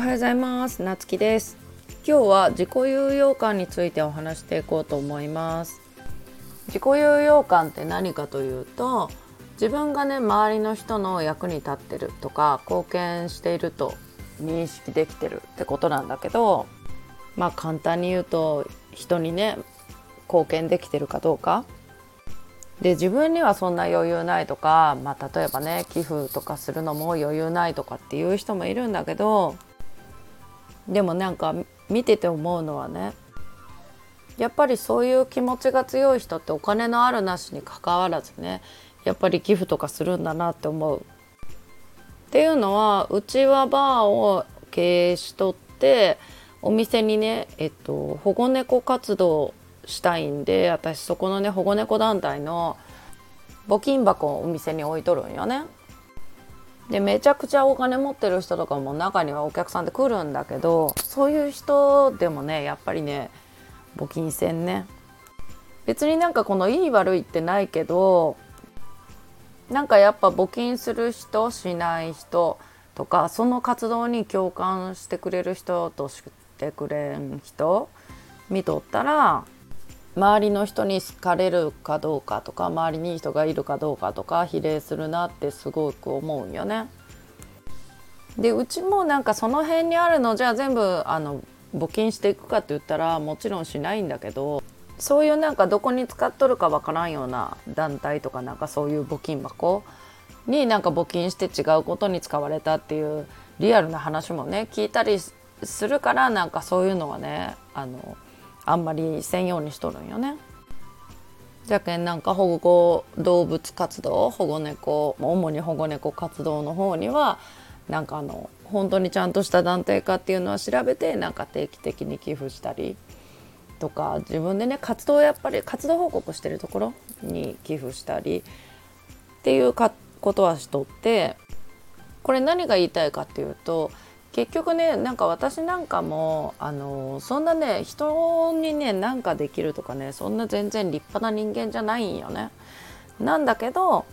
おはようございます。なつきです。今日は自己有用感についてお話していこうと思います。自己有用感って何かというと自分がね周りの人の役に立ってるとか貢献していると認識できてるってことなんだけどまあ簡単に言うと人にね貢献できてるかどうか。で自分にはそんな余裕ないとか、まあ、例えばね寄付とかするのも余裕ないとかっていう人もいるんだけどでもなんか見てて思うのはねやっぱりそういう気持ちが強い人ってお金のあるなしにかかわらずねやっぱり寄付とかするんだなって思う。っていうのはうちはバーを経営しとってお店にね、えっと、保護猫活動したいんで私そこのね保護猫団体の募金箱をお店に置いとるんよね。でめちゃくちゃお金持ってる人とかも中にはお客さんで来るんだけどそういう人でもねやっぱりね募金船ね。別になんかこのいい悪いってないけどなんかやっぱ募金する人しない人とかその活動に共感してくれる人としてくれん人見とったら周りの人に好かれるかどうかとか周りにいい人がいるかどうかとか比例するなってすごく思うよね。でうちもなんかその辺にあるのじゃあ全部あの募金していくかって言ったらもちろんしないんだけどそういうなんかどこに使っとるかわからんような団体とかなんかそういう募金箱になんか募金して違うことに使われたっていうリアルな話もね聞いたりするからなんかそういうのはねあのあんまり専用にしとるんよね。じゃけんなんか保護動物活動保護猫主に保護猫活動の方にはなんかあの本当にちゃんとした団体かっていうのは調べてなんか定期的に寄付したりとか自分でね活動やっぱり活動報告してるところに寄付したりっていうことはしとってこれ何が言いたいかっていうと結局ねなんか私なんかもあのそんなね人にね何かできるとかねそんな全然立派な人間じゃないんよね。なんだけど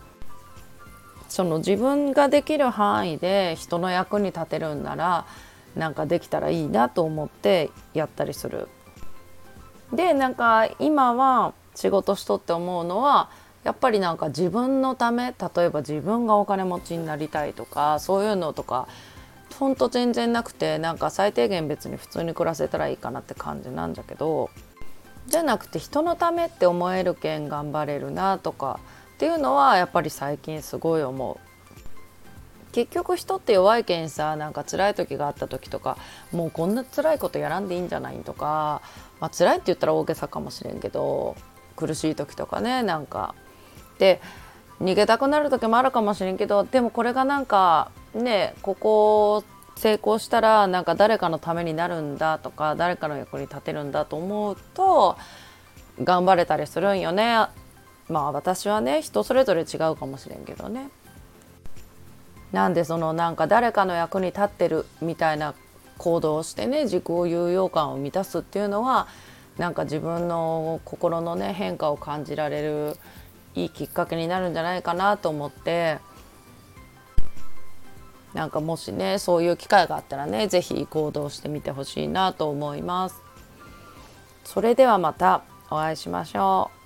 その自分ができる範囲で人の役に立てるんならなんかできたらいいなと思ってやったりする。でなんか今は仕事しとって思うのはやっぱりなんか自分のため例えば自分がお金持ちになりたいとかそういうのとかほんと全然なくてなんか最低限別に普通に暮らせたらいいかなって感じなんだけどじゃなくて人のためって思えるけん頑張れるなとかっていうのはやっぱり最近すごい思う。結局人って弱いけんさなんか辛い時があった時とかもうこんな辛いことやらんでいいんじゃないとか、まあ辛いって言ったら大げさかもしれんけど苦しい時とかねなんかで逃げたくなる時もあるかもしれんけどでもこれがなんかねここ成功したらなんか誰かのためになるんだとか誰かの役に立てるんだと思うと頑張れたりするんよね。まあ私はね人それぞれ違うかもしれんけどね。なんでそのなんか誰かの役に立ってるみたいな行動をしてね自己有用感を満たすっていうのはなんか自分の心のね変化を感じられるいいきっかけになるんじゃないかなと思ってなんかもしねそういう機会があったらね是非行動してみてほしいなと思います。それではまたお会いしましょう。